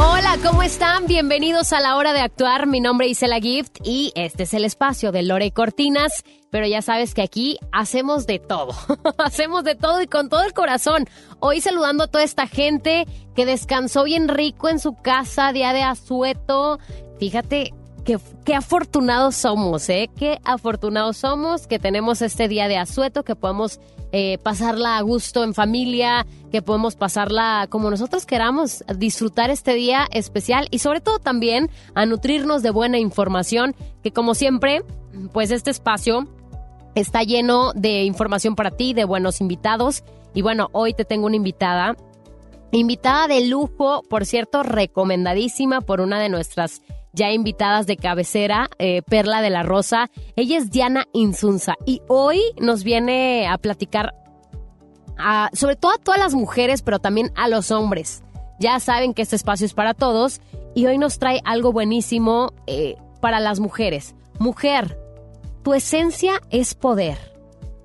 Hola, ¿cómo están? Bienvenidos a la hora de actuar. Mi nombre es Isela Gift y este es el espacio de Lore Cortinas. Pero ya sabes que aquí hacemos de todo. hacemos de todo y con todo el corazón. Hoy saludando a toda esta gente que descansó bien rico en su casa, día de asueto. Fíjate, Qué, afortunados somos, ¿eh? Qué afortunados somos que tenemos este día de asueto, que podemos eh, pasarla a gusto en familia, que podemos pasarla como nosotros queramos, disfrutar este día especial y sobre todo también a nutrirnos de buena información, que como siempre, pues este espacio está lleno de información para ti, de buenos invitados. Y bueno, hoy te tengo una invitada, invitada de lujo, por cierto, recomendadísima por una de nuestras ya invitadas de cabecera, eh, Perla de la Rosa. Ella es Diana Insunza y hoy nos viene a platicar sobre todo a todas las mujeres, pero también a los hombres. Ya saben que este espacio es para todos y hoy nos trae algo buenísimo eh, para las mujeres. Mujer, tu esencia es poder.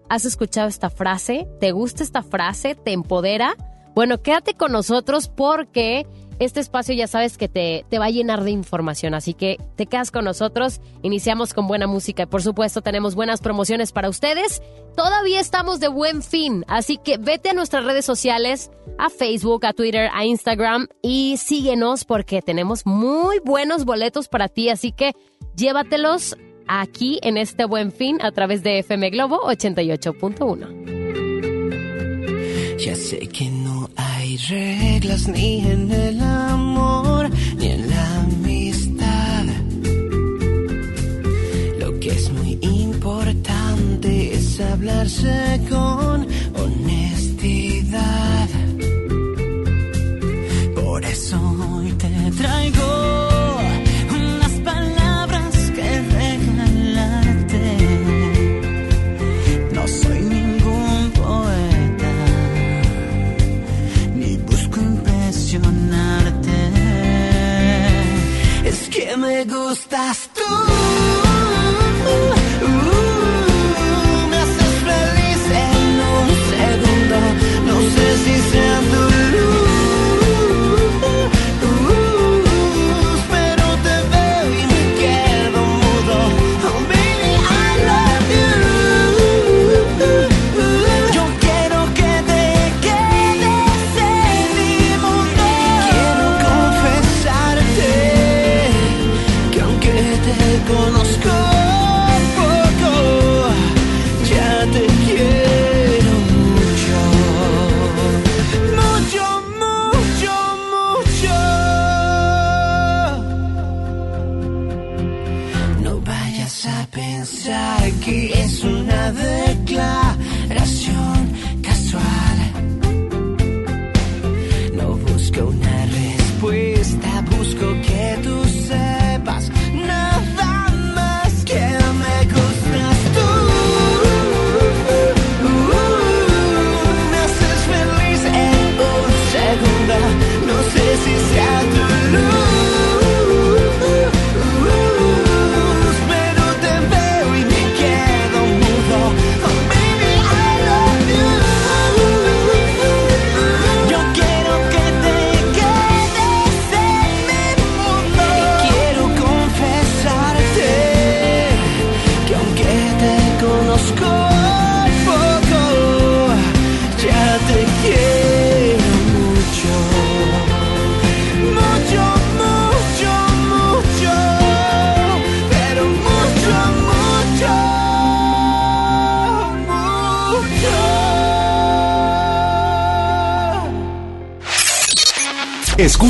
¿Has escuchado esta frase? ¿Te gusta esta frase? ¿Te empodera? Bueno, quédate con nosotros porque este espacio ya sabes que te, te va a llenar de información, así que te quedas con nosotros, iniciamos con buena música y por supuesto tenemos buenas promociones para ustedes. Todavía estamos de buen fin, así que vete a nuestras redes sociales, a Facebook, a Twitter, a Instagram y síguenos porque tenemos muy buenos boletos para ti, así que llévatelos aquí en este buen fin a través de FM Globo 88.1. Ya sé que no hay reglas ni en el amor ni en la amistad. Lo que es muy importante es hablarse con me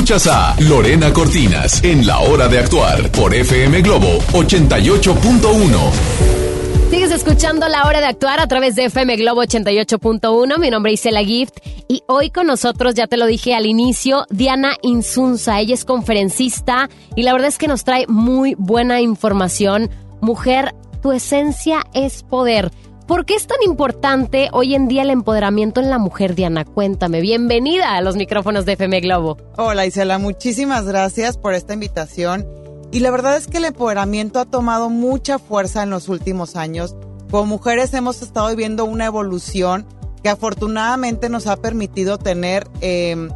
Escuchas a Lorena Cortinas en La Hora de Actuar por FM Globo 88.1. Sigues escuchando La Hora de Actuar a través de FM Globo 88.1. Mi nombre es Isela Gift y hoy con nosotros, ya te lo dije al inicio, Diana Insunza. Ella es conferencista y la verdad es que nos trae muy buena información. Mujer, tu esencia es poder. ¿Por qué es tan importante hoy en día el empoderamiento en la mujer, Diana? Cuéntame. Bienvenida a los micrófonos de FM Globo. Hola Isela, muchísimas gracias por esta invitación. Y la verdad es que el empoderamiento ha tomado mucha fuerza en los últimos años. Como mujeres hemos estado viviendo una evolución que afortunadamente nos ha permitido tener, em,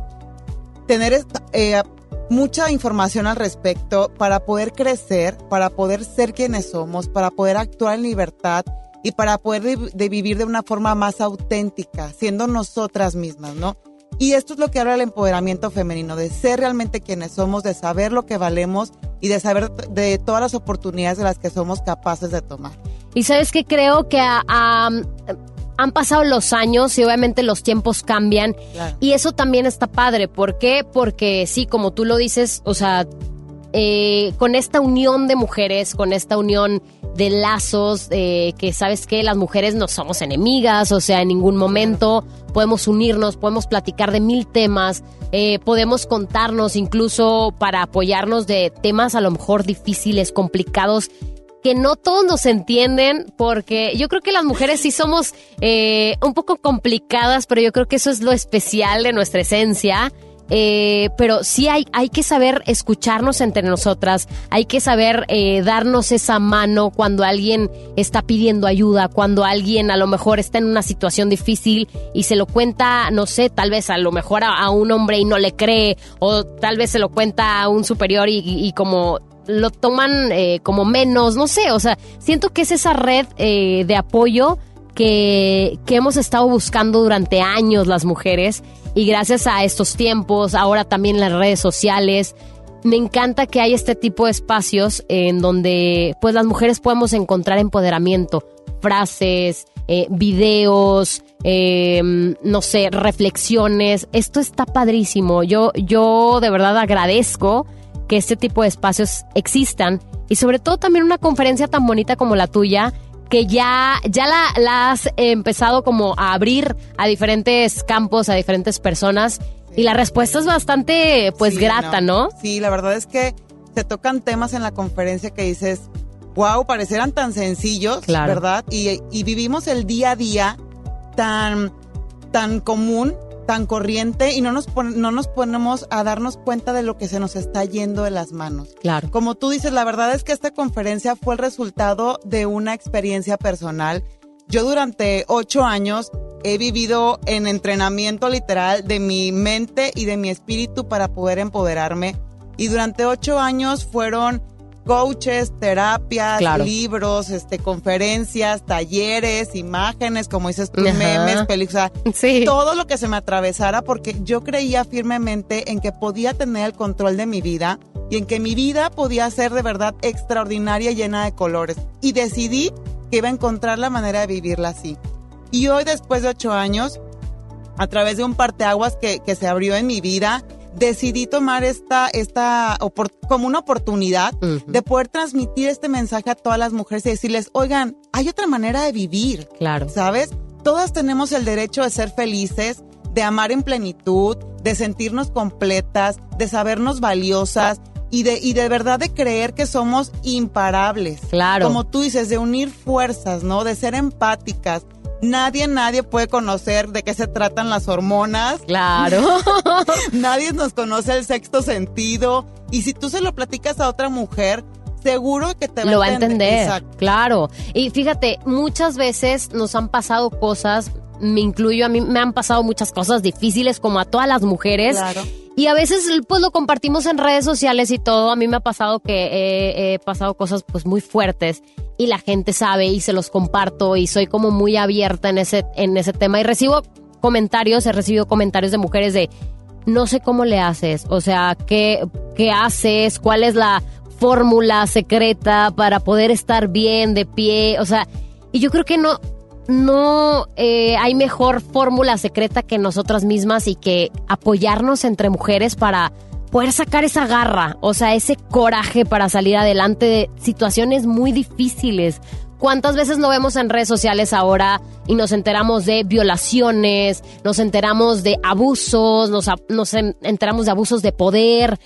tener eh, mucha información al respecto para poder crecer, para poder ser quienes somos, para poder actuar en libertad y para poder de, vivir de una forma más auténtica, siendo nosotras mismas, ¿no? Y esto es lo que habla el empoderamiento femenino, de ser realmente quienes somos, de saber lo que valemos y de saber de todas las oportunidades de las que somos capaces de tomar. Y sabes que creo que han pasado los años y obviamente los tiempos cambian y eso también está padre. ¿Por qué? Porque sí, como tú lo dices, o sea, eh, con esta unión de mujeres, con esta unión de lazos, eh, que sabes que las mujeres no somos enemigas, o sea, en ningún momento podemos unirnos, podemos platicar de mil temas, eh, podemos contarnos incluso para apoyarnos de temas a lo mejor difíciles, complicados, que no todos nos entienden, porque yo creo que las mujeres sí somos un poco complicadas, pero yo creo que eso es lo especial de nuestra esencia. Eh, pero sí hay, hay que saber escucharnos entre nosotras, hay que saber eh, darnos esa mano cuando alguien está pidiendo ayuda, cuando alguien a lo mejor está en una situación difícil y se lo cuenta, no sé, tal vez a lo mejor a, un hombre y no le cree, o tal vez se lo cuenta a un superior y, como lo toman eh, como menos, no sé, o sea, siento que es esa red de apoyo que, que hemos estado buscando durante años las mujeres y gracias a estos tiempos, ahora también las redes sociales, me encanta que hay este tipo de espacios en donde pues las mujeres podemos encontrar empoderamiento, frases, eh, videos, eh, no sé, reflexiones. Esto está padrísimo. Yo, yo de verdad agradezco que este tipo de espacios existan y sobre todo también una conferencia tan bonita como la tuya que ya, ya la, has empezado como a abrir a diferentes campos, a diferentes personas. Y la respuesta es bastante, pues, grata, no. Sí, la verdad es que se tocan temas en la conferencia que dices, wow, parecieran tan sencillos, ¿verdad? Y, y, vivimos el día a día tan, tan común tan corriente y no nos, no nos ponemos a darnos cuenta de lo que se nos está yendo de las manos. Claro. Como tú dices, la verdad es que esta conferencia fue el resultado de una experiencia personal. Yo durante ocho años he vivido en entrenamiento literal de mi mente y de mi espíritu para poder empoderarme. Y durante ocho años fueron coaches, terapias, libros, este, conferencias, talleres, imágenes, como dices tú, memes, películas, todo lo que se me atravesara porque yo creía firmemente en que podía tener el control de mi vida y en que mi vida podía ser de verdad extraordinaria y llena de colores. Y decidí que iba a encontrar la manera de vivirla así. Y hoy, después de ocho años, a través de un parteaguas que, que se abrió en mi vida, decidí tomar esta, esta como una oportunidad de poder transmitir este mensaje a todas las mujeres y decirles, oigan, hay otra manera de vivir. Claro. ¿Sabes? Todas tenemos el derecho de ser felices, de amar en plenitud, de sentirnos completas, de sabernos valiosas y de, y de verdad de creer que somos imparables. Claro. Como tú dices, de unir fuerzas, ¿no? De ser empáticas, Nadie, nadie puede conocer de qué se tratan las hormonas. Claro. nadie nos conoce el sexto sentido. Y si tú se lo platicas a otra mujer, seguro que te va lo va a entender. Claro. Y fíjate, muchas veces nos han pasado cosas, me incluyo, a mí me han pasado muchas cosas difíciles como a todas las mujeres. Claro. Y a veces pues lo compartimos en redes sociales y todo. A mí me ha pasado que he pasado cosas pues muy fuertes y la gente sabe y se los comparto y soy como muy abierta en ese, en ese tema. Y recibo comentarios, he recibido comentarios de mujeres de no sé cómo le haces, o sea, qué, qué haces, cuál es la fórmula secreta para poder estar bien de pie, o sea, y yo creo que no, no eh, hay mejor fórmula secreta que nosotras mismas y que apoyarnos entre mujeres para poder sacar esa garra, o sea, ese coraje para salir adelante de situaciones muy difíciles. ¿Cuántas veces no vemos en redes sociales ahora y nos enteramos de violaciones, nos enteramos de abusos, nos, nos enteramos de abusos de poder?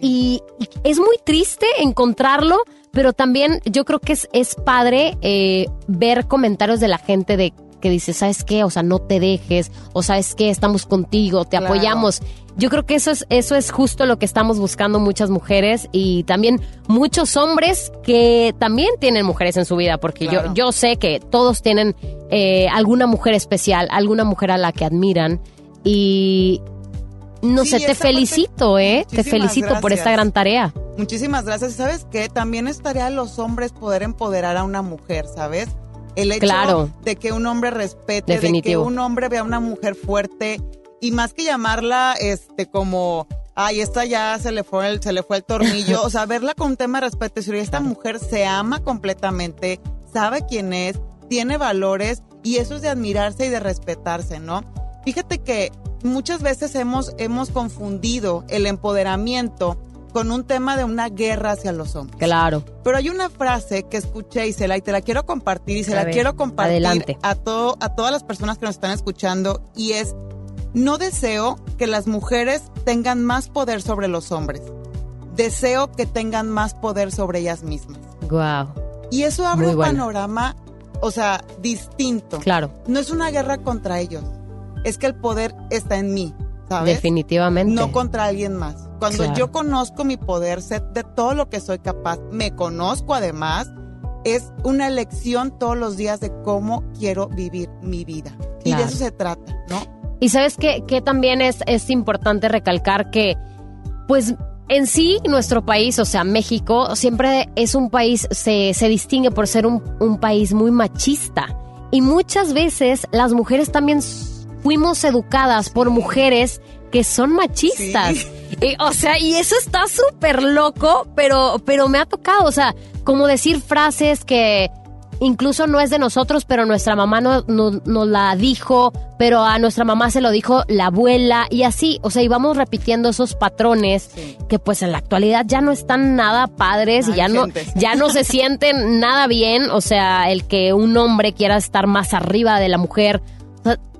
Y, es muy triste encontrarlo, pero también yo creo que es, es padre eh, ver comentarios de la gente de que dice, ¿sabes qué? O sea, no te dejes, o ¿sabes qué? Estamos contigo, te Claro. apoyamos. Yo creo que eso es, eso es justo lo que estamos buscando muchas mujeres y también muchos hombres que también tienen mujeres en su vida, porque Claro. yo, yo sé que todos tienen eh, alguna mujer especial, alguna mujer a la que admiran y no Sí, sé, te parte- felicito, ¿eh? Te felicito por esta gran tarea. Muchísimas gracias. ¿Y sabes qué? También estaría a los hombres poder empoderar a una mujer, ¿sabes? El hecho Claro. de que un hombre respete, Definitivo. de que un hombre vea a una mujer fuerte y más que llamarla este como ay, esta ya se le fue el, se le fue el tornillo, o sea, verla con un tema de respeto, si esta mujer se ama completamente, sabe quién es, tiene valores y eso es de admirarse y de respetarse, ¿no? Fíjate que muchas veces hemos, hemos confundido el empoderamiento con un tema de una guerra hacia los hombres. Claro. Pero hay una frase que escuché y se la, y te la quiero compartir y se la ver, quiero compartir adelante. a todo, a todas las personas que nos están escuchando y es no deseo que las mujeres tengan más poder sobre los hombres. Deseo que tengan más poder sobre ellas mismas. Wow. Y eso abre Muy un buena. panorama, o sea, distinto. Claro. No es una guerra contra ellos. Es que el poder está en mí, ¿sabes? Definitivamente. no contra alguien más. Cuando Claro. yo conozco mi poder, sé de todo lo que soy capaz, me conozco además, es una elección todos los días de cómo quiero vivir mi vida. Y de eso se trata, ¿no? Y sabes que, que también es, es importante recalcar que, pues, en sí, nuestro país, o sea, México, siempre es un país, se, se distingue por ser un, un país muy machista. Y muchas veces las mujeres también fuimos educadas por mujeres que son machistas. Sí. Y, o sea, y eso está súper loco, pero, pero me ha tocado, o sea, como decir frases que incluso no es de nosotros, pero nuestra mamá no- no- nos la dijo, pero a nuestra mamá se lo dijo la abuela y así, o sea, íbamos repitiendo esos patrones Sí. que pues en la actualidad ya no están nada padres y ya no, ya no se sienten nada bien, o sea, el que un hombre quiera estar más arriba de la mujer,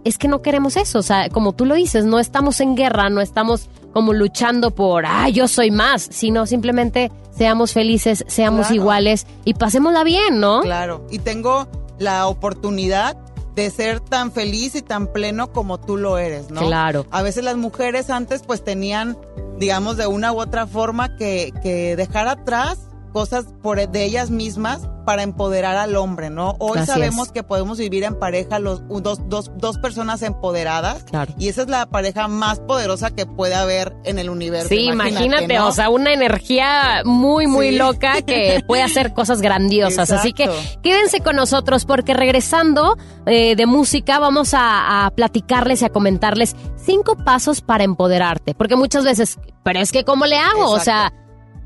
es que no queremos eso, o sea, como tú lo dices, no estamos en guerra, no estamos como luchando por, ah, yo soy más, sino simplemente seamos felices, seamos Claro. iguales y pasémosla bien, ¿no? Claro. Y tengo la oportunidad de ser tan feliz y tan pleno como tú lo eres, ¿no? Claro. A veces las mujeres antes pues tenían, digamos, de una u otra forma que, que dejar atrás cosas por de ellas mismas para empoderar al hombre, ¿no? Hoy Así sabemos es. que podemos vivir en pareja los dos, dos, dos personas empoderadas Claro. y esa es la pareja más poderosa que puede haber en el universo. Sí, imagínate, ¿no? o sea, una energía muy, muy Sí. loca que puede hacer cosas grandiosas. Así que quédense con nosotros porque regresando eh, de música vamos a, a platicarles y a comentarles cinco pasos para empoderarte. Porque muchas veces, pero es que ¿cómo le hago? O sea.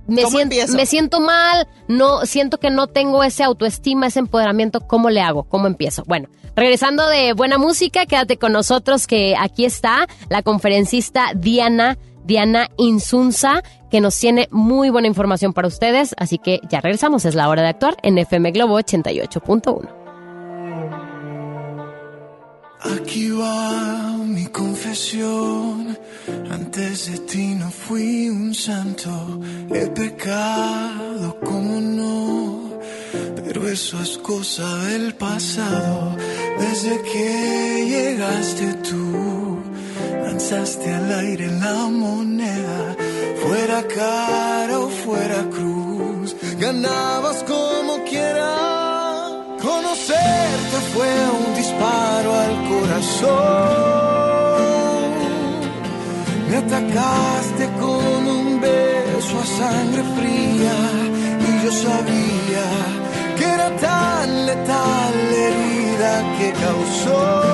Me ¿Cómo siento, me siento mal, no siento que no tengo ese autoestima, ese empoderamiento. ¿Cómo le hago? ¿Cómo empiezo? Bueno, regresando de buena música, quédate con nosotros que aquí está la conferencista Diana, Diana Insunza, que nos tiene muy buena información para ustedes. Así que ya regresamos, es la hora de actuar en FM Globo 88.1. Aquí va mi confesión. Antes de ti no fui un santo. He pecado, como no. Pero eso es cosa del pasado. Desde que llegaste tú, lanzaste al aire la moneda. Fuera cara o fuera cruz, ganabas como quieras. Conocerte fue un disparo al corazón. Me atacaste con un beso a sangre fría y yo sabía que era tan letal la herida que causó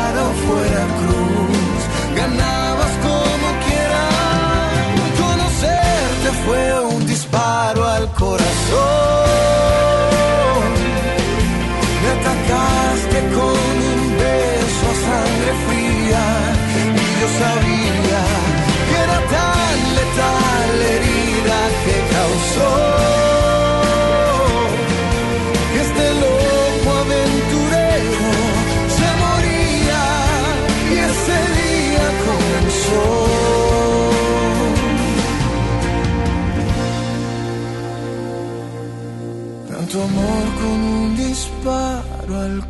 fuera cruz, ganabas como quieras. Conocerte fue un disparo al corazón. Me atacaste con un beso a sangre fría y yo sabía que era tan letal la herida que causó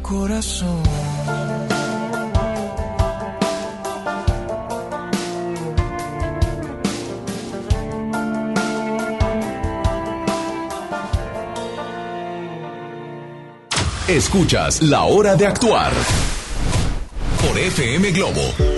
corazón. Escuchas La Hora de Actuar por FM Globo.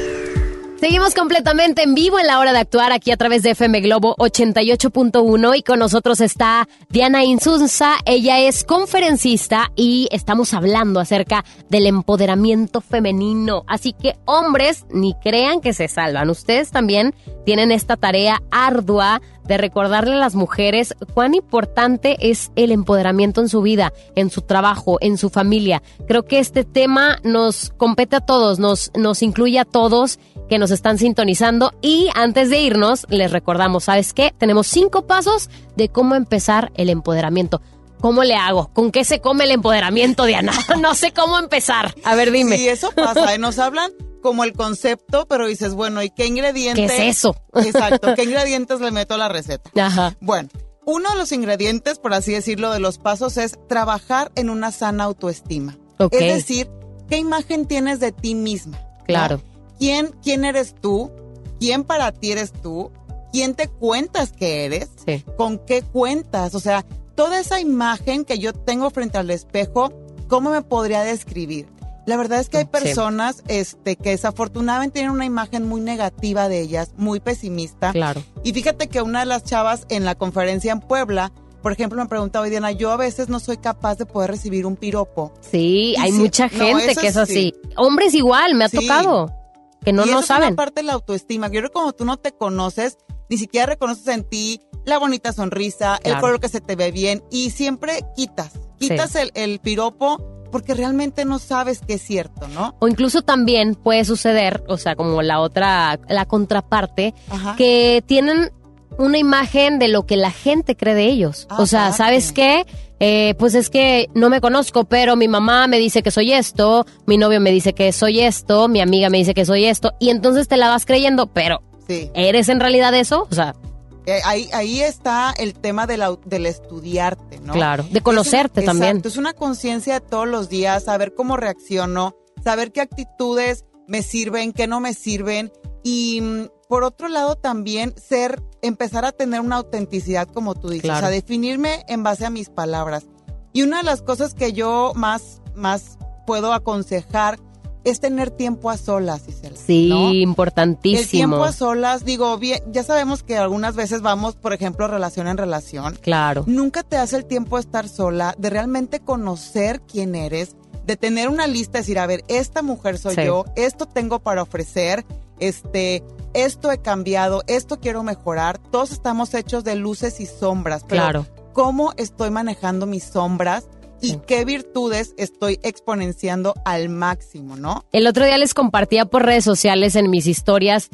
Seguimos completamente en vivo en la hora de actuar aquí a través de FM Globo 88.1 y con nosotros está Diana Insunza. Ella es conferencista y estamos hablando acerca del empoderamiento femenino. Así que hombres, ni crean que se salvan. Ustedes también tienen esta tarea ardua de recordarle a las mujeres cuán importante es el empoderamiento en su vida, en su trabajo, en su familia. Creo que este tema nos compete a todos, nos, nos incluye a todos que nos están sintonizando y antes de irnos les recordamos, ¿sabes qué? Tenemos cinco pasos de cómo empezar el empoderamiento. ¿Cómo le hago? ¿Con qué se come el empoderamiento, Diana? no sé cómo empezar. A ver, dime. Sí, eso pasa, ¿eh? nos hablan como el concepto, pero dices, bueno, ¿y qué ingredientes? ¿Qué es eso? Exacto, ¿qué ingredientes le meto a la receta? Ajá. Bueno, uno de los ingredientes, por así decirlo, de los pasos es trabajar en una sana autoestima. Ok. Es decir, ¿qué imagen tienes de ti misma? ¿no? Claro. ¿Quién, ¿Quién eres tú? ¿Quién para ti eres tú? ¿Quién te cuentas que eres? Sí. ¿Con qué cuentas? O sea, toda esa imagen que yo tengo frente al espejo, ¿cómo me podría describir? La verdad es que hay Sí. personas este, que desafortunadamente tienen una imagen muy negativa de ellas, muy pesimista. Claro. Y fíjate que una de las chavas en la conferencia en Puebla, por ejemplo, me preguntaba, Diana, yo a veces no soy capaz de poder recibir un piropo. Sí, Y hay sí, mucha no, gente eso que es sí. así. Hombres igual, me ha Sí. tocado. Que no y no eso es saben. una parte de la autoestima. Yo creo que como tú no te conoces, ni siquiera reconoces en ti la bonita sonrisa, el color que se te ve bien y siempre quitas, quitas el, el piropo porque realmente no sabes que es cierto, ¿no? O incluso también puede suceder, o sea, como la otra, la contraparte, Ajá. que tienen una imagen de lo que la gente cree de ellos. Ah, o sea. ¿sabes qué? Eh, pues es que no me conozco, pero mi mamá me dice que soy esto, mi novio me dice que soy esto, mi amiga me dice que soy esto, y entonces te la vas creyendo, pero Sí. ¿eres en realidad eso? O sea, Eh, Ahí, ahí está el tema del, au- del estudiarte, ¿no? claro, de conocerte Es una- también. Exacto, es una conciencia de todos los días, saber cómo reacciono, saber qué actitudes me sirven, qué no me sirven. Y mm, por otro lado también ser, empezar a tener una autenticidad como tú dices, Claro. o sea, definirme en base a mis palabras. Y una de las cosas que yo más, más puedo aconsejar es tener tiempo a solas, Isela. Sí, ¿no? El importantísimo. tiempo a solas, digo, bien, ya sabemos que algunas veces vamos, por ejemplo, relación en relación. Claro. Nunca te das el tiempo de estar sola, de realmente conocer quién eres, de tener una lista, decir, a ver, esta mujer soy Sí. yo, esto tengo para ofrecer, este, esto he cambiado, esto quiero mejorar. Todos estamos hechos de luces y sombras. pero Claro. ¿Cómo estoy manejando mis sombras? Y qué virtudes estoy exponenciando al máximo, ¿no? El otro día les compartía por redes sociales en mis historias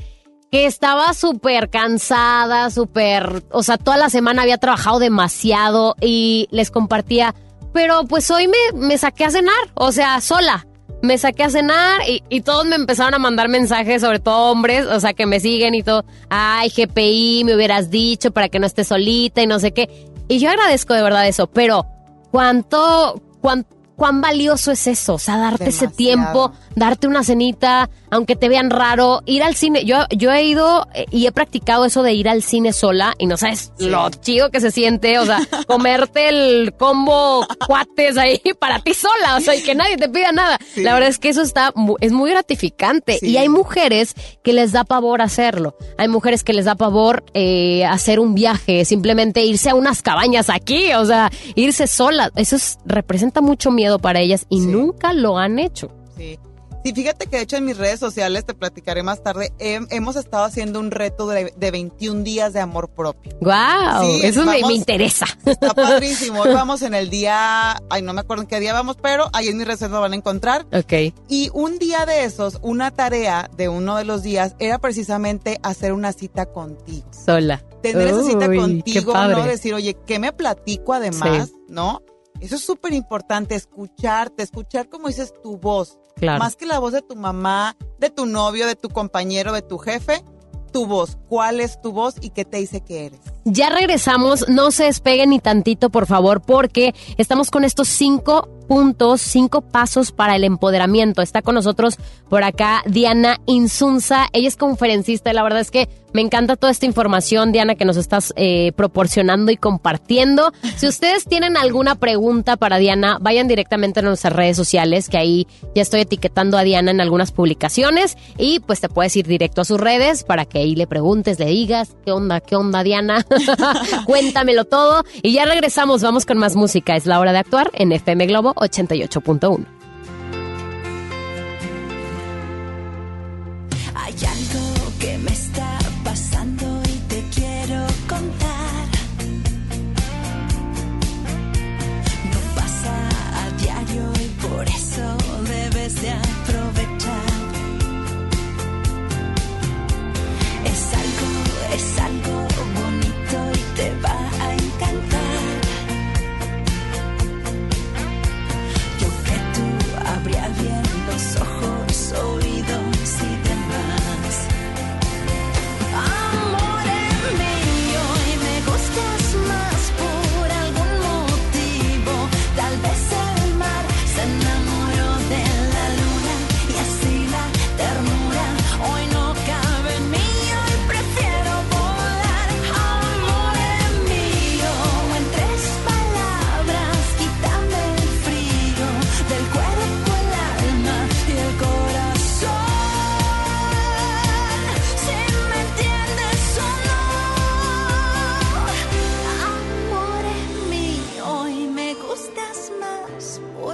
que estaba súper cansada, súper, o sea, toda la semana había trabajado demasiado y les compartía, pero pues hoy me, me saqué a cenar, o sea, sola. Me saqué a cenar y, y todos me empezaron a mandar mensajes, sobre todo hombres, o sea, que me siguen y todo. Ay, GPI, me hubieras dicho para que no estés solita y no sé qué. Y yo agradezco de verdad eso, pero ¿cuánto, cuán- cuán valioso es eso, o sea, darte ese tiempo, darte una cenita, aunque te vean raro, ir al cine. Yo, yo he ido eh, y he practicado eso de ir al cine sola y no sabes lo chido que se siente, o sea, comerte el combo cuates ahí para ti sola, o sea, y que nadie te pida nada. Sí. La verdad es que eso está, es muy gratificante Sí. y hay mujeres que les da pavor hacerlo. Hay mujeres que les da pavor eh, hacer un viaje, simplemente irse a unas cabañas aquí, o sea, irse sola. Eso es- representa mucho miedo para ellas y nunca lo han hecho. Sí. Sí, fíjate que de hecho en mis redes sociales, te platicaré más tarde, hem- hemos estado haciendo un reto de, de 21 días de amor propio. ¡Wow! Sí, eso me, vamos- me interesa. Está padrísimo. Hoy vamos en el día, ay, no me acuerdo en qué día vamos, pero ahí en mi reserva van a encontrar. ok. Y un día de esos, una tarea de uno de los días era precisamente hacer una cita contigo. Sola. Tener esa cita contigo. ¿no? Decir, oye, ¿qué me platico además? ¿No? Eso es súper importante, escucharte, escuchar, como dices, tu voz. Claro. Más que la voz de tu mamá, de tu novio, de tu compañero, de tu jefe, tu voz. ¿Cuál es tu voz y qué te dice que eres? Ya regresamos, no se despeguen ni tantito, por favor, porque estamos con estos cinco puntos, cinco pasos para el empoderamiento. Está con nosotros por acá Diana Insunza. Ella es conferencista y la verdad es que me encanta toda esta información, Diana, que nos estás eh, proporcionando y compartiendo. Si ustedes tienen alguna pregunta para Diana, vayan directamente a nuestras redes sociales, que ahí ya estoy etiquetando a Diana en algunas publicaciones y pues te puedes ir directo a sus redes para que ahí le preguntes, le digas, ¿qué onda, qué onda, Diana? Cuéntamelo todo. Y ya regresamos, vamos con más música. Es la hora de actuar en FM Globo 88.1.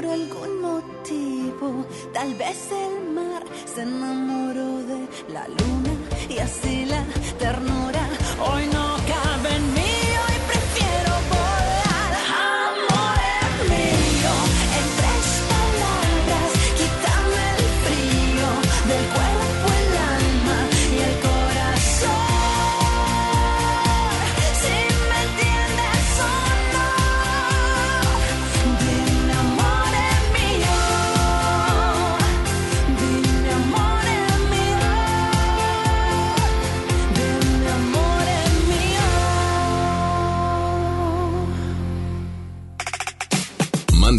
por algún motivo. Tal vez el mar se enamoró de la luna y así la ternura hoy no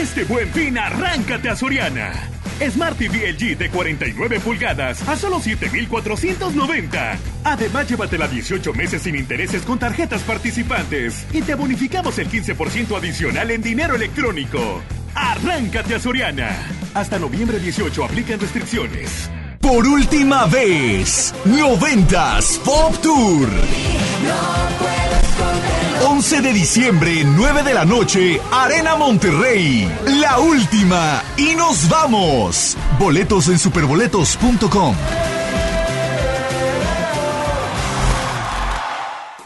Este buen fin, arráncate a Soriana. Smart TV LG de 49 pulgadas a solo 7,490. Además, llévatela 18 meses sin intereses con tarjetas participantes y te bonificamos el 15% adicional en dinero electrónico. Arráncate a Soriana. Hasta noviembre 18 aplican restricciones. Por última vez, 90s Pop Tour. 11 de diciembre, 9 de la noche, Arena Monterrey. La última. Y nos vamos. Boletos en superboletos.com.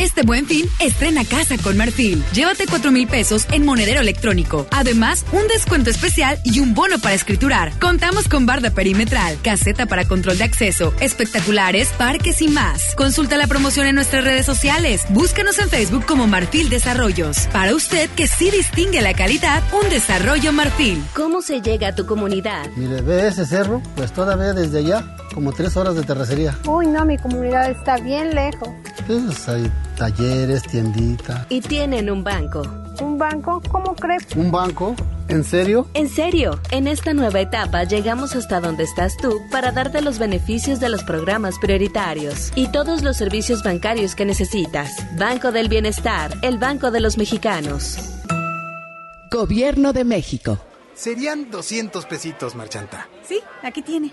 Este buen fin, estrena casa con Marfil. Llévate 4 mil pesos en monedero electrónico. Además, un descuento especial y un bono para escriturar. Contamos con barda perimetral, caseta para control de acceso, espectaculares, parques y más. Consulta la promoción en nuestras redes sociales. Búscanos en Facebook como Marfil Desarrollos. Para usted que sí distingue la calidad, un desarrollo Marfil. ¿Cómo se llega a tu comunidad? Mire, ve ese cerro, pues todavía desde allá, como tres horas de terracería. Uy, no, mi comunidad está bien lejos. Pues hay talleres, tiendita. Y tienen un banco. ¿Un banco? ¿Cómo crees? ¿Un banco? ¿En serio? En serio, en esta nueva etapa llegamos hasta donde estás tú para darte los beneficios de los programas prioritarios y todos los servicios bancarios que necesitas. Banco del Bienestar, el Banco de los Mexicanos. Gobierno de México. Serían 200 pesitos, marchanta. Sí, aquí tiene.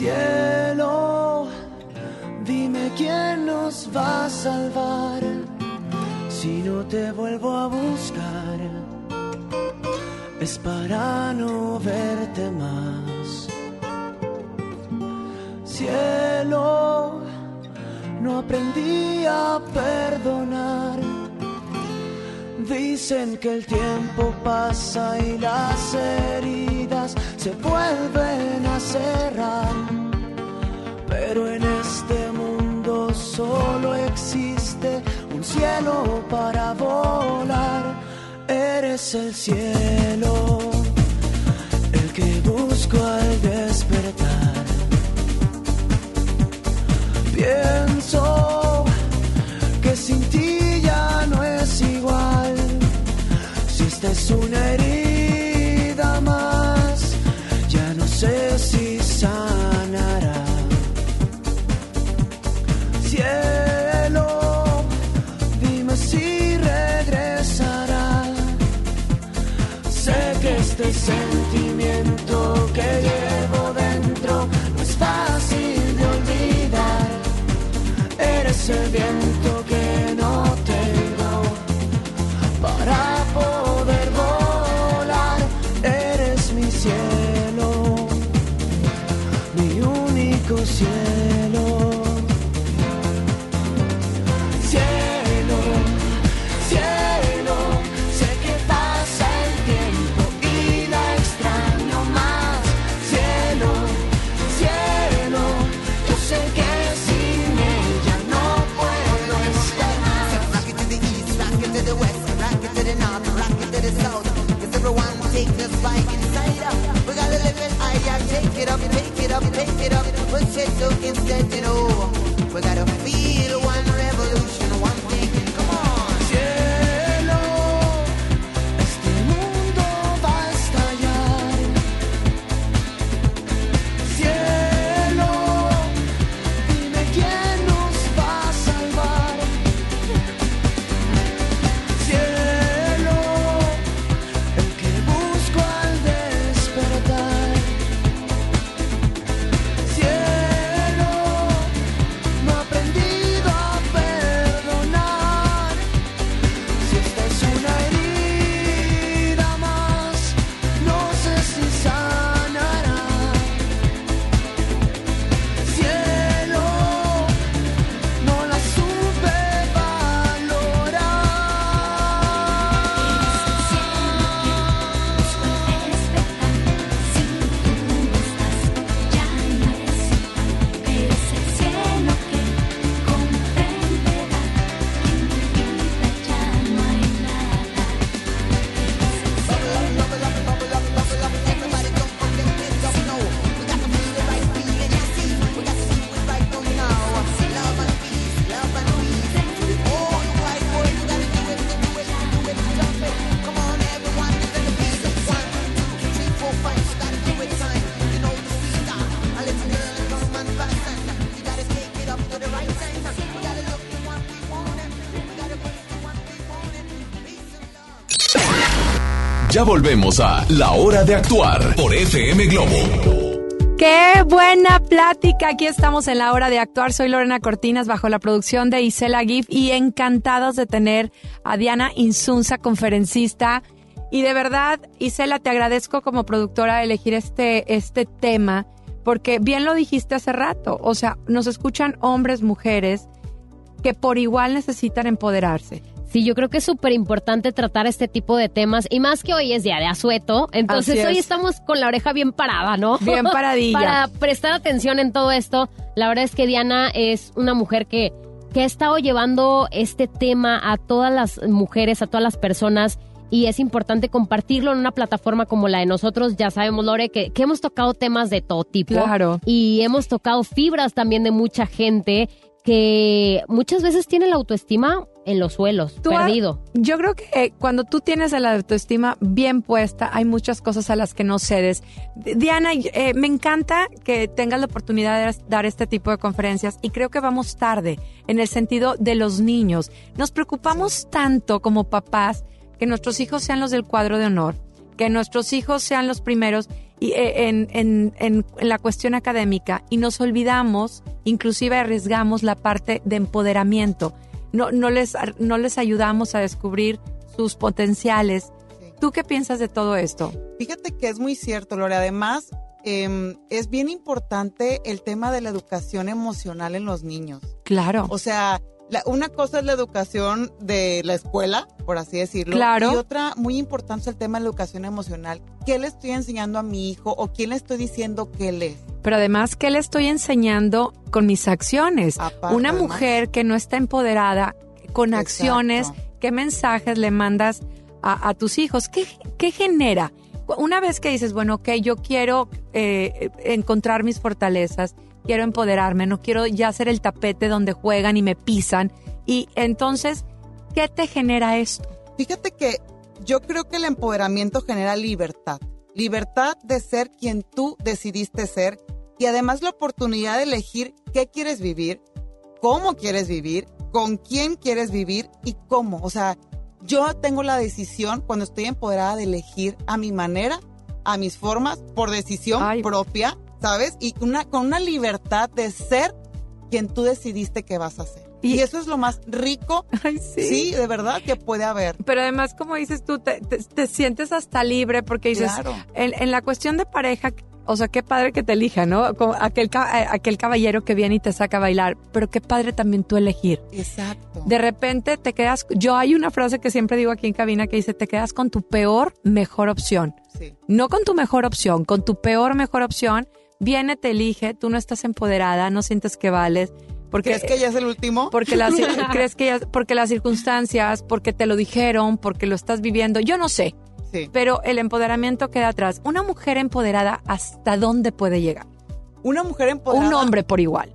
cielo, dime quién nos va a salvar si no te vuelvo a buscar. Es para no verte más. Cielo, no aprendí a perdonar. Dicen que el tiempo pasa y las heridas se vuelven a cerrar. Pero en este mundo solo existe un cielo para volar. Eres el cielo, esta es una herida getting old. Volvemos a La Hora de Actuar por FM Globo. Qué buena plática. Aquí estamos en la hora de actuar. Soy Lorena Cortinas bajo la producción de Isela Giff y encantados de tener a Diana Insunza, conferencista. Y de verdad, Isela, te agradezco como productora elegir este, este tema porque bien lo dijiste hace rato. O sea, nos escuchan hombres, mujeres que por igual necesitan empoderarse. Sí, yo creo que es súper importante tratar este tipo de temas y más que hoy es día de asueto, entonces hoy es. estamos con la oreja bien parada, ¿no? Bien paradilla. Para prestar atención en todo esto. La verdad es que Diana es una mujer que, que ha estado llevando este tema a todas las mujeres, a todas las personas y es importante compartirlo en una plataforma como la de nosotros. Ya sabemos, Lore, que, que hemos tocado temas de todo tipo. Claro. Y hemos tocado fibras también de mucha gente que muchas veces tiene la autoestima en los suelos, Tú ha- perdido. Yo creo que eh, cuando tú tienes la autoestima bien puesta, hay muchas cosas a las que no cedes. Diana, eh, me encanta que tengas la oportunidad de dar este tipo de conferencias y creo que vamos tarde en el sentido de los niños. Nos preocupamos tanto como papás que nuestros hijos sean los del cuadro de honor, que nuestros hijos sean los primeros y, eh, en, en- en- en la cuestión académica y nos olvidamos, inclusive arriesgamos la parte de empoderamiento. No, no, les, no les ayudamos a descubrir sus potenciales. ¿Tú qué piensas de todo esto? Fíjate que es muy cierto, Lore. Además, em, es bien importante el tema de la educación emocional en los niños. Claro. O sea, la- una cosa es la educación de la escuela, por así decirlo. Claro. Y otra muy importante es el tema de la educación emocional. ¿Qué le estoy enseñando a mi hijo o quién le estoy diciendo que él es? Pero además, ¿qué le estoy enseñando con mis acciones? Aparte, Una además. mujer que no está empoderada con Exacto. acciones, ¿qué mensajes le mandas a, a tus hijos? ¿Qué, ¿Qué genera? Una vez que dices, bueno, ok, yo quiero eh, encontrar mis fortalezas, quiero empoderarme, no quiero ya ser el tapete donde juegan y me pisan. Y entonces, ¿qué te genera esto? Fíjate que yo creo que el empoderamiento genera libertad. Libertad de ser quien tú decidiste ser y además la oportunidad de elegir qué quieres vivir, cómo quieres vivir, con quién quieres vivir y cómo. O sea, yo tengo la decisión cuando estoy empoderada de elegir a mi manera, a mis formas, por decisión propia, ¿sabes? Y una, con una libertad de ser quien tú decidiste que vas a ser. Y, eso es lo más rico, sí. de verdad, que puede haber. Pero además, como dices tú, te, te- te sientes hasta libre porque dices, Claro. en, en la cuestión de pareja, o sea, qué padre que te elija, ¿no? Como aquel, eh, aquel caballero que viene y te saca a bailar, pero qué padre también tú elegir. Exacto. De repente te quedas, yo hay una frase que siempre digo aquí en cabina que dice, te quedas con tu peor, mejor opción. Sí. No con tu mejor opción, con tu peor, mejor opción. Viene, te elige, tú no estás empoderada, no sientes que vales. Porque, ¿Crees que ya es el último? porque las, crees que ya, porque las circunstancias, porque te lo dijeron, porque lo estás viviendo, yo no sé. Sí. Pero el empoderamiento queda atrás. Una mujer empoderada, ¿hasta dónde puede llegar? Una mujer empoderada. Un hombre por igual.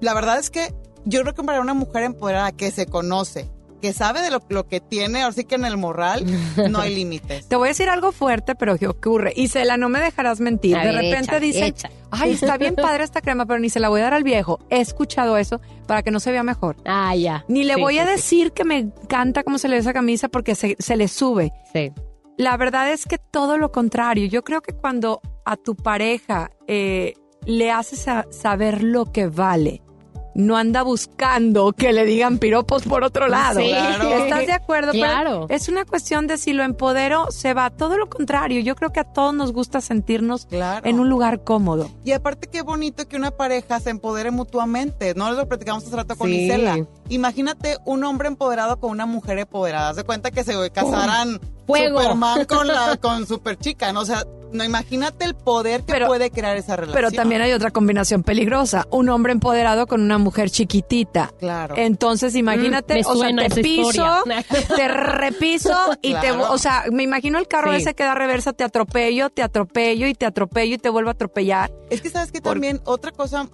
La verdad es que yo creo que para una mujer empoderada que se conoce, que sabe de lo, lo que tiene, ahora sí que en el moral, no hay límites. Te voy a decir algo fuerte, pero ¿qué ocurre? Isela, no me dejarás mentir. De repente echa, dice, echa. ay, está bien padre esta crema, pero ni se la voy a dar al viejo. He escuchado eso para que no se vea mejor. Ah, ya. Ni le Sí, voy a sí. decir que me encanta cómo se le ve esa camisa porque se, se le sube. Sí. La verdad es que todo lo contrario. Yo creo que cuando a tu pareja eh, le haces a- saber lo que vale, no anda buscando que le digan piropos por otro lado. Sí. Claro. ¿Estás de acuerdo? Pero Claro. es una cuestión de si lo empodero, se va. Todo lo contrario. Yo creo que a todos nos gusta sentirnos en un lugar cómodo. Y aparte qué bonito que una pareja se empodere mutuamente. No lo platicamos hace rato con Sí. Isela. Imagínate un hombre empoderado con una mujer empoderada. Haz de cuenta que se casaran Fuego. Superman con la con Superchica, ¿no? O sea, no imagínate el poder que puede crear esa relación. Pero también hay otra combinación peligrosa. Un hombre empoderado con una mujer chiquitita. Claro. Entonces, imagínate, Mm, me o sea, te piso, historia. te repiso y te, o sea, me imagino el carro Sí. ese que da reversa, te atropello, te atropello y te atropello y te vuelvo a atropellar. Es que sabes que también otra cosa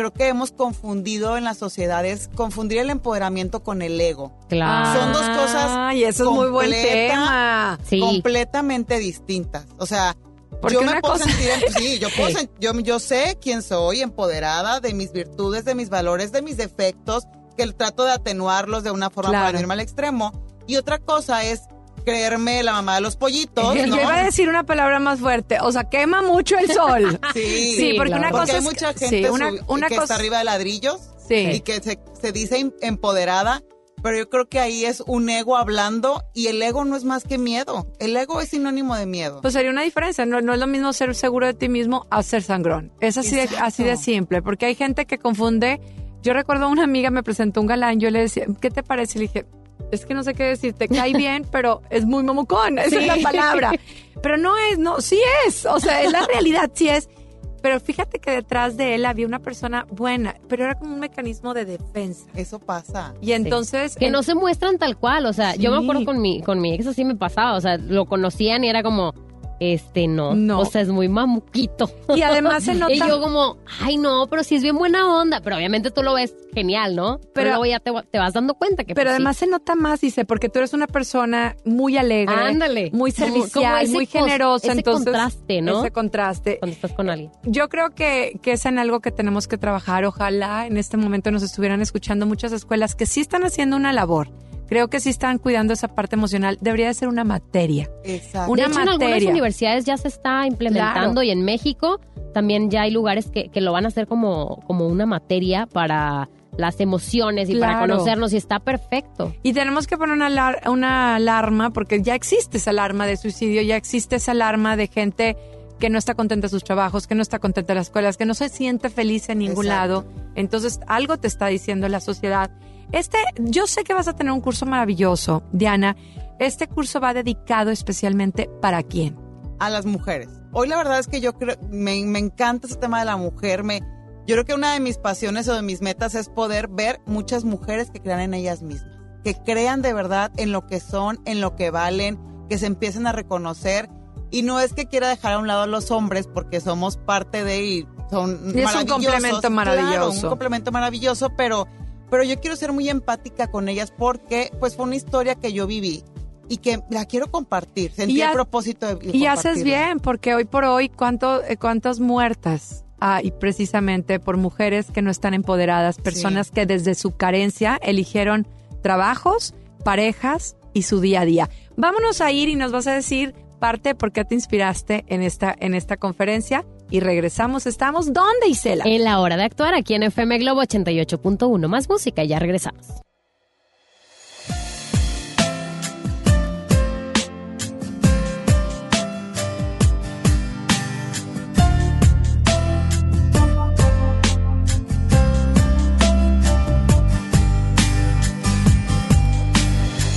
creo que hemos confundido en la sociedad es confundir el empoderamiento con el ego. Claro. Son dos cosas Ay, eso es muy buen completa- tema. Sí. completamente distintas. O sea, Porque yo me puedo cosa- sentir, em- sí, yo, puedo Sí. sen- yo, yo sé quién soy, empoderada de mis virtudes, de mis valores, de mis defectos, que trato de atenuarlos de una forma Claro. para no irme al extremo. Y otra cosa es creerme la mamá de los pollitos, Yo ¿no? iba a decir una palabra más fuerte, o sea, quema mucho el sol. Sí, Sí, porque una Porque cosa hay es- mucha sí, gente una- que cosa- está arriba de ladrillos Sí. y que se, se dice em- empoderada, pero yo creo que ahí es un ego hablando y el ego no es más que miedo. El ego es sinónimo de miedo. Pues sería una diferencia, no, no es lo mismo ser seguro de ti mismo a ser sangrón. Es así de, así de simple, porque hay gente que confunde. Yo recuerdo una amiga me presentó un galán, yo le decía, ¿qué te parece? Le dije, es que no sé qué decir, te cae bien, pero es muy mamucón, esa es la palabra. Pero no es, no, sí es, o sea, es la realidad, sí es. Pero fíjate que detrás de él había una persona buena, pero era como un mecanismo de defensa. Eso pasa. Y entonces... Que en- no se muestran tal cual, o sea, yo me acuerdo con mi, con mi ex así me pasaba, o sea, lo conocían y era como, este no, No. o sea, es muy mamuquito. Y además se nota- y yo como, ay no, pero sí es bien buena onda, pero obviamente tú lo ves genial, ¿no? Pero, Pero- luego ya te, te vas dando cuenta que Pero pues, sí. además se nota más, dice, porque tú eres una persona muy alegre, Ándale. muy servicial, muy generosa. ese entonces, contraste, ¿no? Ese contraste. cuando estás con alguien. Yo creo que, que es en algo que tenemos que trabajar. Ojalá en este momento nos estuvieran escuchando muchas escuelas que sí están haciendo una labor. Creo que sí están cuidando esa parte emocional. Debería de ser una materia. Exacto. Una de hecho, en algunas materia. universidades ya se está implementando Claro. y en México también ya hay lugares que, que lo van a hacer como, como una materia para las emociones y para Claro. conocernos y está perfecto. Y tenemos que poner una, alar- una alarma, porque ya existe esa alarma de suicidio, ya existe esa alarma de gente que no está contenta de sus trabajos, que no está contenta de las escuelas, que no se siente feliz en ningún Exacto. lado. Entonces, algo te está diciendo la sociedad. Este, yo sé que vas a tener un curso maravilloso, Diana. Este curso va dedicado especialmente para quién. a las mujeres. Hoy la verdad es que yo creo, me, me encanta ese tema de la mujer. Me, yo creo que una de mis pasiones o de mis metas es poder ver muchas mujeres que crean en ellas mismas, que crean de verdad en lo que son, en lo que valen, que se empiecen a reconocer. Y no es que quiera dejar a un lado a los hombres porque somos parte de y son Y es un complemento Claro, maravilloso. un complemento maravilloso, pero, pero yo quiero ser muy empática con ellas porque pues fue una historia que yo viví y que la quiero compartir. Sentí Y el ha- propósito de, Y haces bien, porque hoy por hoy, ¿cuánto, eh, ¿cuántas muertas hay precisamente por mujeres que no están empoderadas? Personas que desde su carencia eligieron trabajos, parejas y su día a día. Vámonos a ir y nos vas a decir parte por qué te inspiraste en esta, en esta conferencia y regresamos. ¿Estamos dónde, Isela? En la hora de actuar aquí en FM Globo 88.1. Más música y ya regresamos.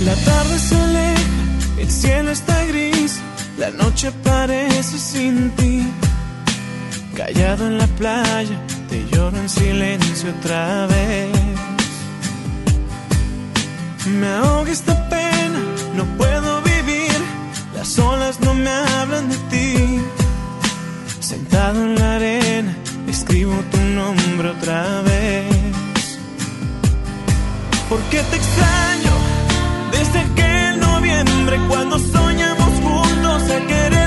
La tarde se aleja, el cielo está gris, la noche parece sin ti. Callado en la playa, te lloro en silencio otra vez. Me ahoga esta pena, no puedo vivir, las olas no me hablan de ti. Sentado en la arena, escribo tu nombre otra vez. Porque te extraño desde aquel noviembre cuando soñamos juntos a querernos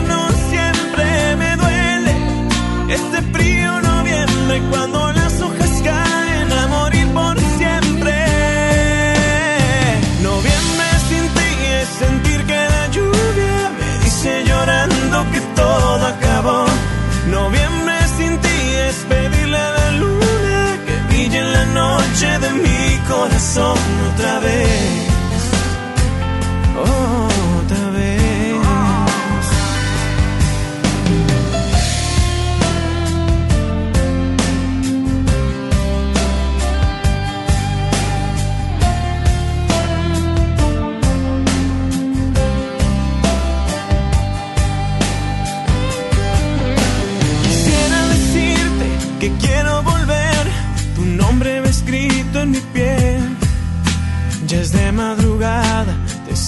cuando las hojas caen a morir por siempre. Noviembre sin ti es sentir que la lluvia me dice llorando que todo acabó. Noviembre sin ti es pedirle a la luna que brille en la noche de mi corazón otra vez.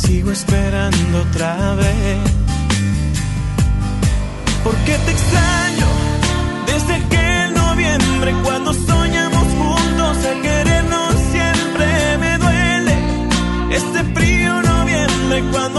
Sigo esperando otra vez. Porque te extraño desde aquel noviembre cuando soñamos juntos a querernos siempre. Me duele este frío noviembre cuando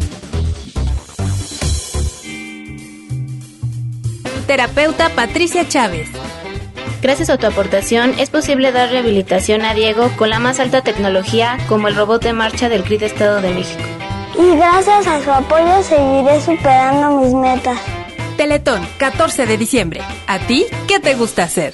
Terapeuta Patricia Chávez. Gracias a tu aportación es posible dar rehabilitación a Diego con la más alta tecnología como el robot de marcha del CRIT Estado de México. Y gracias a su apoyo seguiré superando mis metas. Teletón, 14 de diciembre. ¿A ti qué te gusta hacer?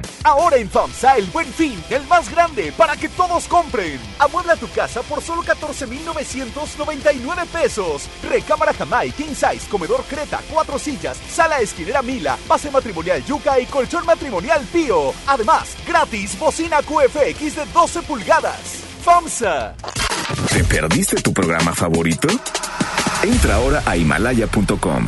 Ahora en FAMSA el buen fin, el más grande, para que todos compren. Amuebla tu casa por solo 14,999 pesos. Recámara Jamai, King Size, comedor Creta, cuatro sillas, sala esquinera Mila, base matrimonial Yuca y colchón matrimonial Pío. Además, gratis, bocina QFX de 12 pulgadas. FAMSA. ¿Te perdiste tu programa favorito? Entra ahora a himalaya.com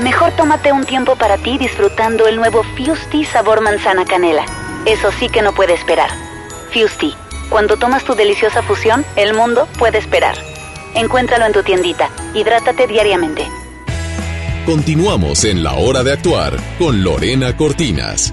Mejor tómate un tiempo para ti disfrutando el nuevo Fusti sabor manzana canela. Eso sí que no puede esperar. Fusti, cuando tomas tu deliciosa fusión, el mundo puede esperar. Encuéntralo en tu tiendita. Hidrátate diariamente. Continuamos en la hora de actuar con Lorena Cortinas.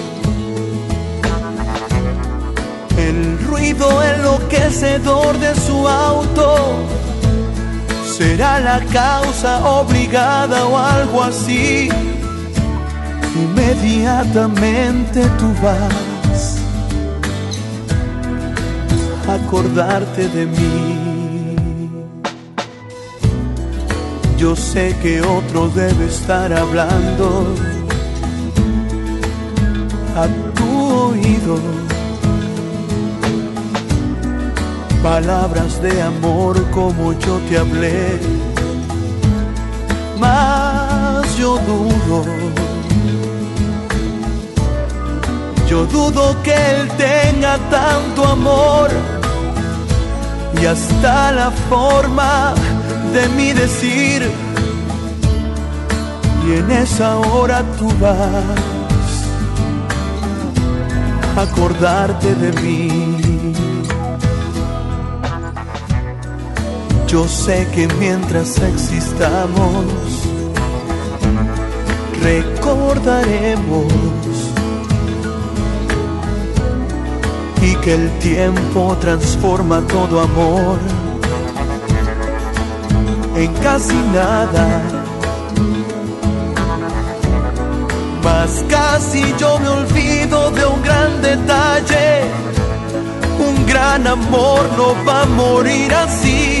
El ruido enloquecedor de su auto será la causa obligada o algo así. Inmediatamente tú vas a acordarte de mí. Yo sé que otro debe estar hablando a tu oído palabras de amor como yo te hablé, mas yo dudo, yo dudo que él tenga tanto amor y hasta la forma de mi decir, y en esa hora tú vas a acordarte de mí. Yo sé que mientras existamos, recordaremos y que el tiempo transforma todo amor en casi nada. Mas casi yo me olvido de un gran detalle. Un gran amor no va a morir así.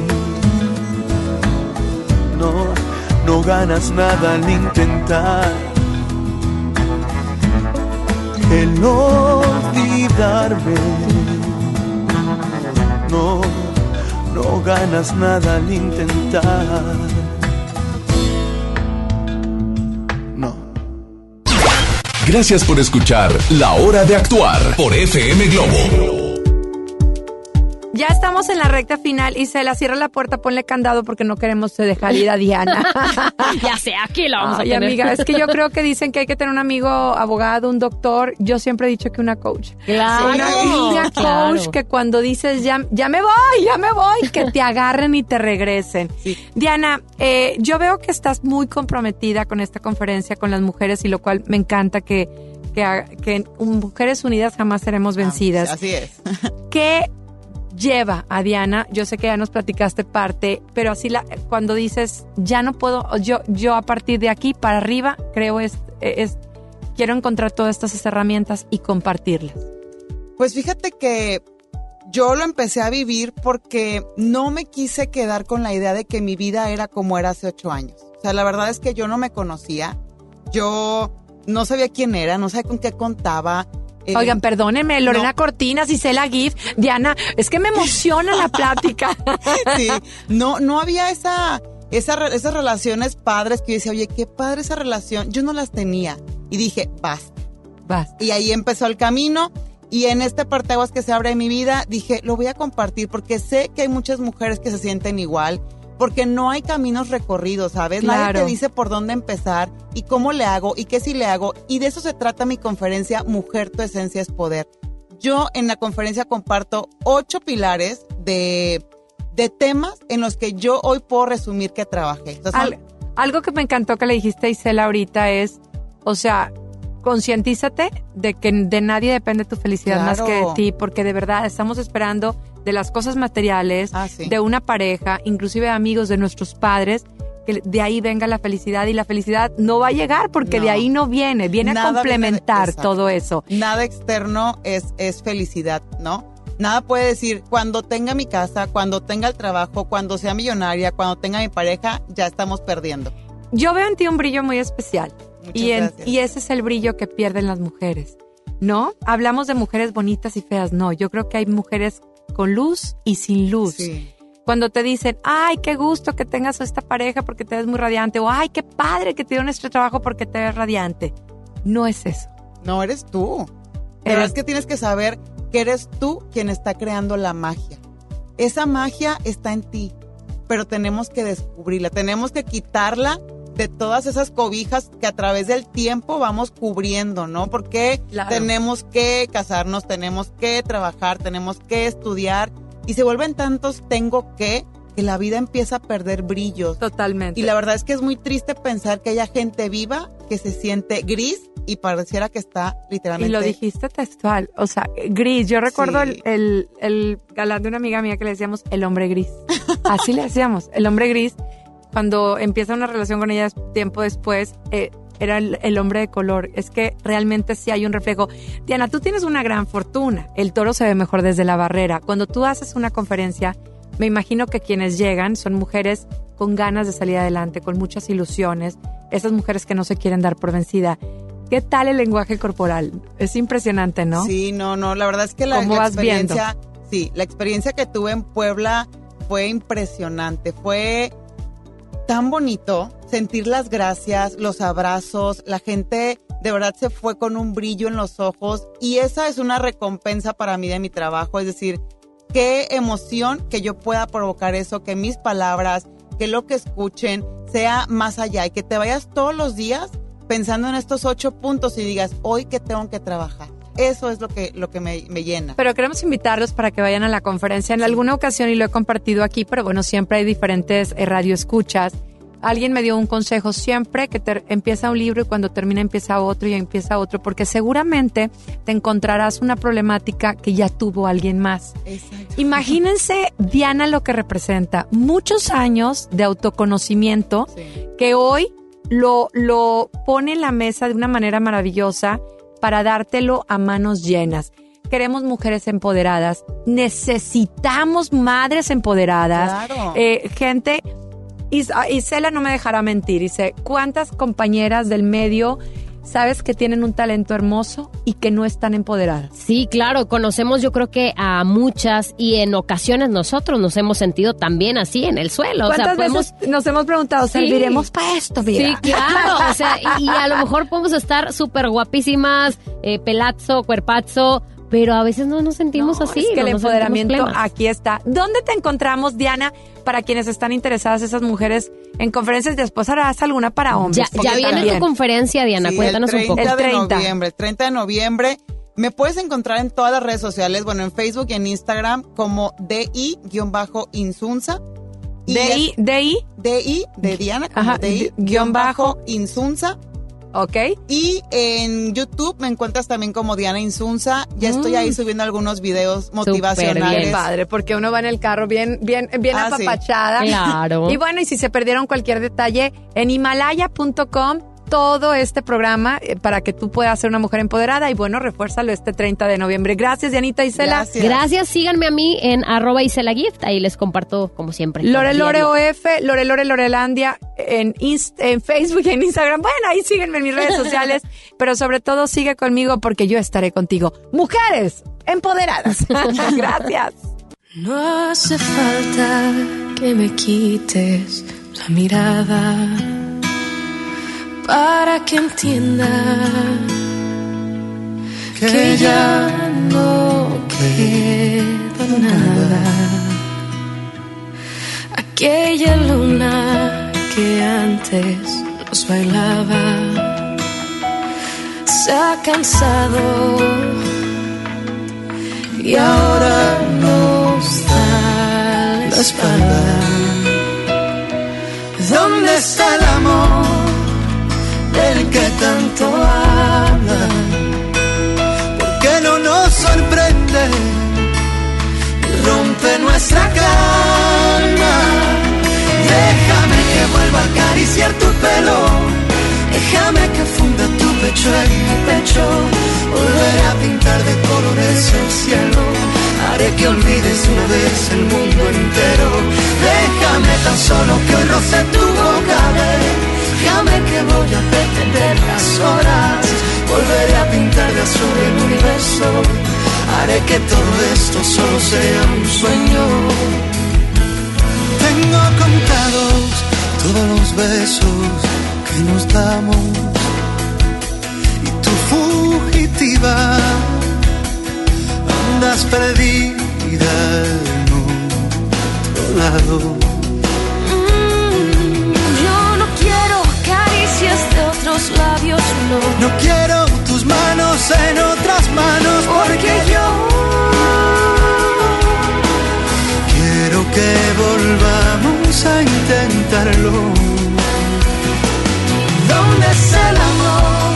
No ganas nada al intentar el olvidarme. No no ganas nada al intentar. No. Gracias por escuchar La Hora de Actuar por FM Globo. Ya estamos en la recta final y se la cierra la puerta, ponle candado porque no queremos dejar ir a Diana. ya sé, aquí lo vamos Ay, a tener. amiga, es que yo creo que dicen que hay que tener un amigo abogado, un doctor. Yo siempre he dicho que una coach. Claro, Una linda claro. coach que cuando dices ya, ya me voy, ya me voy, que te agarren y te regresen. Diana, eh, yo veo que estás muy comprometida con esta conferencia con las mujeres y lo cual me encanta que, que, que Mujeres Unidas jamás seremos vencidas. Así es. ¿Qué lleva a Diana? Yo sé que ya nos platicaste parte, pero así la, cuando dices, ya no puedo, yo, yo a partir de aquí para arriba, creo es, es, quiero encontrar todas estas herramientas y compartirlas. Pues fíjate que yo lo empecé a vivir porque no me quise quedar con la idea de que mi vida era como era hace ocho años. O sea, la verdad es que yo no me conocía, yo no sabía quién era, no sabía con qué contaba. Eh, Oigan, perdónenme, Lorena Cortinas, Isela Giff, Diana, es que me emociona la plática. sí, no, no había esa, esa, esas relaciones padres que yo decía, oye, qué padre esa relación. Yo no las tenía. Y dije, basta. Basta. Y ahí empezó el camino. Y en este parteaguas que se abre en mi vida, dije, lo voy a compartir porque sé que hay muchas mujeres que se sienten igual. Porque no hay caminos recorridos, ¿sabes? Nadie Claro. te dice por dónde empezar y cómo le hago y qué sí le hago. Y de eso se trata mi conferencia Mujer, tu esencia es poder. Yo en la conferencia comparto ocho pilares de, de temas en los que yo hoy puedo resumir que trabajé. Entonces, son- Al- algo que me encantó que le dijiste a Isela ahorita es, o sea, concientízate de que de nadie depende tu felicidad más que de ti, porque de verdad estamos esperando de las cosas materiales, Ah, sí. de una pareja, inclusive amigos de nuestros padres, que de ahí venga la felicidad y la felicidad no va a llegar porque No. de ahí no viene, viene Nada a complementar viene de- todo eso. nada externo es, es felicidad, ¿no? Nada puede decir, cuando tenga mi casa, cuando tenga el trabajo, cuando sea millonaria, cuando tenga mi pareja, ya estamos perdiendo. Yo veo en ti un brillo muy especial y, en- y ese es el brillo que pierden las mujeres, ¿no? Hablamos de mujeres bonitas y feas, no, yo creo que hay mujeres con luz y sin luz. Cuando te dicen, ay, qué gusto que tengas esta pareja porque te ves muy radiante, o ay, qué padre que te dieron este trabajo porque te ves radiante. No es eso. No, eres tú. Pero Eres- es que tienes que saber que eres tú quien está creando la magia. Esa magia está en ti, pero tenemos que descubrirla, tenemos que quitarla de todas esas cobijas que a través del tiempo vamos cubriendo, ¿no? Porque Claro. tenemos que casarnos, tenemos que trabajar, tenemos que estudiar y se vuelven tantos tengo que que la vida empieza a perder brillos. Totalmente. Y la verdad es que es muy triste pensar que haya gente viva que se siente gris y pareciera que está Y literalmente lo dijiste textual, o sea, gris. Yo recuerdo Sí. el, el, el galán de una amiga mía que le decíamos el hombre gris. Así le decíamos, el hombre gris. Cuando empieza una relación con ella tiempo después, eh, era el, el hombre de color. Es que realmente sí hay un reflejo. Diana, tú tienes una gran fortuna. El toro se ve mejor desde la barrera. Cuando tú haces una conferencia, me imagino que quienes llegan son mujeres con ganas de salir adelante, con muchas ilusiones, esas mujeres que no se quieren dar por vencida. ¿Qué tal el lenguaje corporal? Es impresionante, ¿no? Sí, no, no, la verdad es que la, ¿Cómo la vas viendo? experiencia, sí, la experiencia que tuve en Puebla fue impresionante, fue tan bonito sentir las gracias, los abrazos, la gente de verdad se fue con un brillo en los ojos y esa es una recompensa para mí de mi trabajo, es decir, qué emoción que yo pueda provocar eso, que mis palabras, que lo que escuchen sea más allá y que te vayas todos los días pensando en estos ocho puntos y digas, hoy que tengo que trabajar. Eso es lo que, lo que me, me llena. Pero queremos invitarlos para que vayan a la conferencia en alguna ocasión y lo he compartido aquí, pero bueno, siempre hay diferentes eh, radioescuchas. Alguien me dio un consejo siempre que te- empieza un libro y cuando termina empieza otro y empieza otro, porque seguramente te encontrarás una problemática que ya tuvo alguien más. Imagínense, Diana, lo que representa. Muchos años de autoconocimiento que hoy lo, lo pone en la mesa de una manera maravillosa para dártelo a manos llenas. Queremos mujeres empoderadas, necesitamos madres empoderadas, Claro. eh, gente Is- Isela no me dejará mentir. Dice, ¿cuántas compañeras del medio sabes que tienen un talento hermoso y que no están empoderadas? Sí, claro, conocemos yo creo que a muchas y en ocasiones nosotros nos hemos sentido también así en el suelo. O sea, ¿Cuántas podemos... veces nos hemos preguntado, Sí. serviremos para esto, Sí, mira? claro, o sea, y, y a lo mejor podemos estar súper guapísimas, eh, pelazo, cuerpazo, pero a veces no nos sentimos así. Es que no el empoderamiento aquí está. ¿Dónde te encontramos, Diana, para quienes están interesadas, esas mujeres en conferencias? Después harás alguna para hombres. Ya, viene también. tu conferencia, Diana, Sí, cuéntanos el un 30 poco. de noviembre, el 30 de noviembre. Me puedes encontrar en todas las redes sociales, bueno, en Facebook y en Instagram como DI-Insunza. DI, DI. DI, de Diana, como Ajá, Ok. Y en YouTube me encuentras también como Diana Insunza. Ya estoy ahí Mm. subiendo algunos videos motivacionales. padre, porque uno va en el carro bien, bien, bien Ah, sí. apapachada. Claro. Y bueno, y si se perdieron cualquier detalle, en himalaya.com todo este programa eh, para que tú puedas ser una mujer empoderada y bueno, refuérzalo este 30 de noviembre. Gracias, Dianita Isela. Gracias, síganme a mí en arroba Isela Gift, ahí les comparto como siempre. Lore Lore. OF, Lore Lore Lorelandia en, Inst- en Facebook y en Instagram. Bueno, ahí síguenme en mis redes sociales, pero sobre todo sigue conmigo porque yo estaré contigo. Mujeres empoderadas. Gracias. No hace falta que me quites la mirada para que entienda que ya no queda nada. Aquella luna que antes nos bailaba se ha cansado y ahora nos da la espalda. ¿Dónde está el nuestra calma? Déjame que vuelva a acariciar tu pelo, déjame que funda tu pecho en mi pecho, volveré a pintar de colores el cielo, haré que olvides una vez el mundo entero, déjame tan solo que hoy roce tu boca, déjame que voy a detener las horas, volveré a pintar de azul el universo, haré que todo esto solo sea un sueño. Tengo contados todos los besos que nos damos y tu fugitiva andas perdida en otro lado. Otros labios, no. No quiero tus manos en otras manos porque yo quiero que volvamos a intentarlo. ¿Dónde es el amor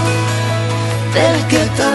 del que tanto